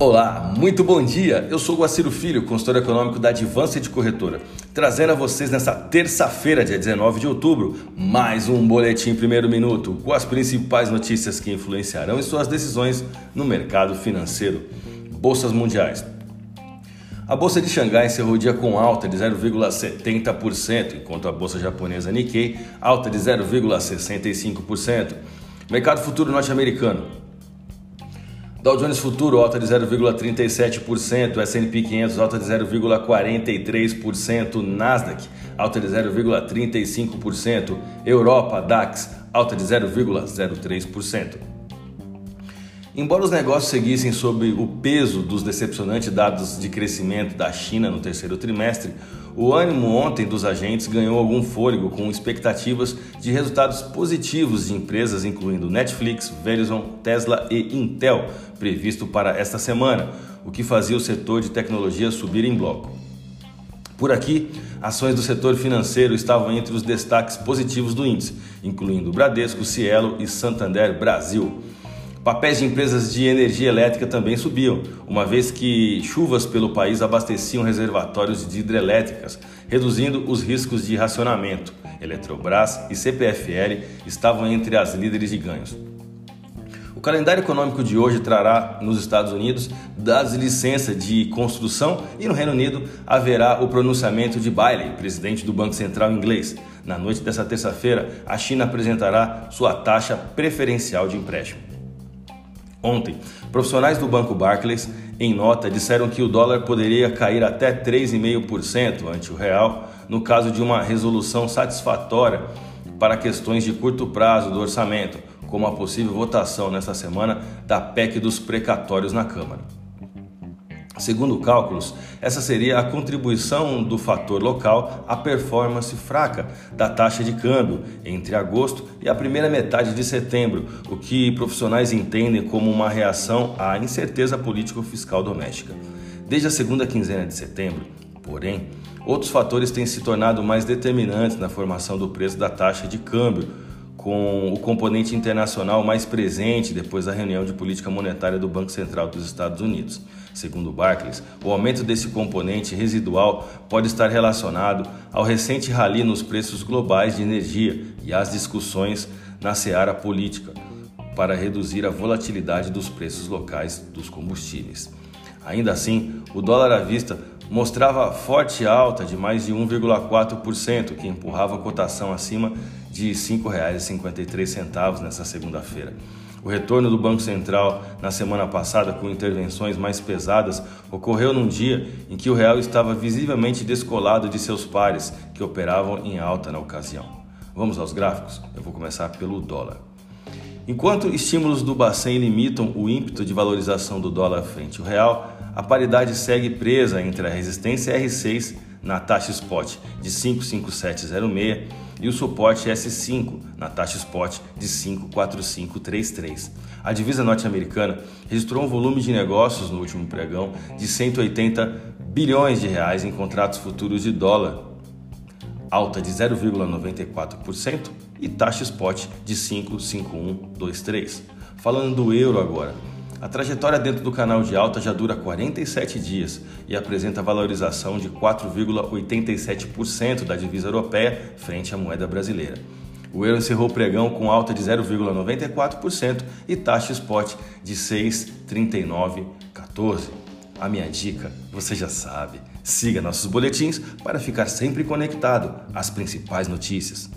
Olá, muito bom dia. Eu sou Guaciro Filho, consultor econômico da Advance de Corretora, trazendo a vocês nessa terça-feira, dia 19 de outubro, mais um boletim primeiro minuto com as principais notícias que influenciarão em suas decisões no mercado financeiro. Bolsas mundiais. A bolsa de Xangai encerrou o dia com alta de 0,70%, enquanto a bolsa japonesa Nikkei alta de 0,65%. Mercado futuro norte-americano. Dow Jones Futuro alta de 0,37%, S&P 500 alta de 0,43%, Nasdaq alta de 0,35%, Europa DAX alta de 0,03%. Embora os negócios seguissem sob o peso dos decepcionantes dados de crescimento da China no terceiro trimestre, o ânimo ontem dos agentes ganhou algum fôlego com expectativas de resultados positivos de empresas incluindo Netflix, Verizon, Tesla e Intel, previsto para esta semana, o que fazia o setor de tecnologia subir em bloco. Por aqui, ações do setor financeiro estavam entre os destaques positivos do índice, incluindo Bradesco, Cielo e Santander Brasil. Papéis de empresas de energia elétrica também subiam, uma vez que chuvas pelo país abasteciam reservatórios de hidrelétricas, reduzindo os riscos de racionamento. Eletrobras e CPFL estavam entre as líderes de ganhos. O calendário econômico de hoje trará nos Estados Unidos das licenças de construção e no Reino Unido haverá o pronunciamento de Bailey, presidente do Banco Central inglês. Na noite dessa terça-feira, a China apresentará sua taxa preferencial de empréstimo. Ontem, profissionais do Banco Barclays, em nota, disseram que o dólar poderia cair até 3,5% ante o real no caso de uma resolução satisfatória para questões de curto prazo do orçamento, como a possível votação nesta semana da PEC dos precatórios na Câmara. Segundo cálculos, essa seria a contribuição do fator local à performance fraca da taxa de câmbio entre agosto e a primeira metade de setembro, o que profissionais entendem como uma reação à incerteza político-fiscal doméstica. Desde a segunda quinzena de setembro, porém, outros fatores têm se tornado mais determinantes na formação do preço da taxa de câmbio com o componente internacional mais presente depois da reunião de política monetária do Banco Central dos Estados Unidos. Segundo Barclays, o aumento desse componente residual pode estar relacionado ao recente rally nos preços globais de energia e às discussões na seara política para reduzir a volatilidade dos preços locais dos combustíveis. Ainda assim, o dólar à vista mostrava forte alta de mais de 1,4%, que empurrava a cotação acima de R$ 5,53 nessa segunda-feira. O retorno do Banco Central na semana passada, com intervenções mais pesadas, ocorreu num dia em que o real estava visivelmente descolado de seus pares, que operavam em alta na ocasião. Vamos aos gráficos? Eu vou começar pelo dólar. Enquanto estímulos do Bacen limitam o ímpeto de valorização do dólar frente ao real, a paridade segue presa entre a resistência R6 na taxa spot de 55706 e o suporte S5 na taxa spot de 54533. A divisa norte-americana registrou um volume de negócios no último pregão de 180 bilhões de reais em contratos futuros de dólar, alta de 0,94% e taxa spot de 55123. Falando do euro agora, a trajetória dentro do canal de alta já dura 47 dias e apresenta valorização de 4,87% da divisa europeia frente à moeda brasileira. O euro encerrou o pregão com alta de 0,94% e taxa spot de 6,3914. A minha dica, você já sabe, siga nossos boletins para ficar sempre conectado às principais notícias.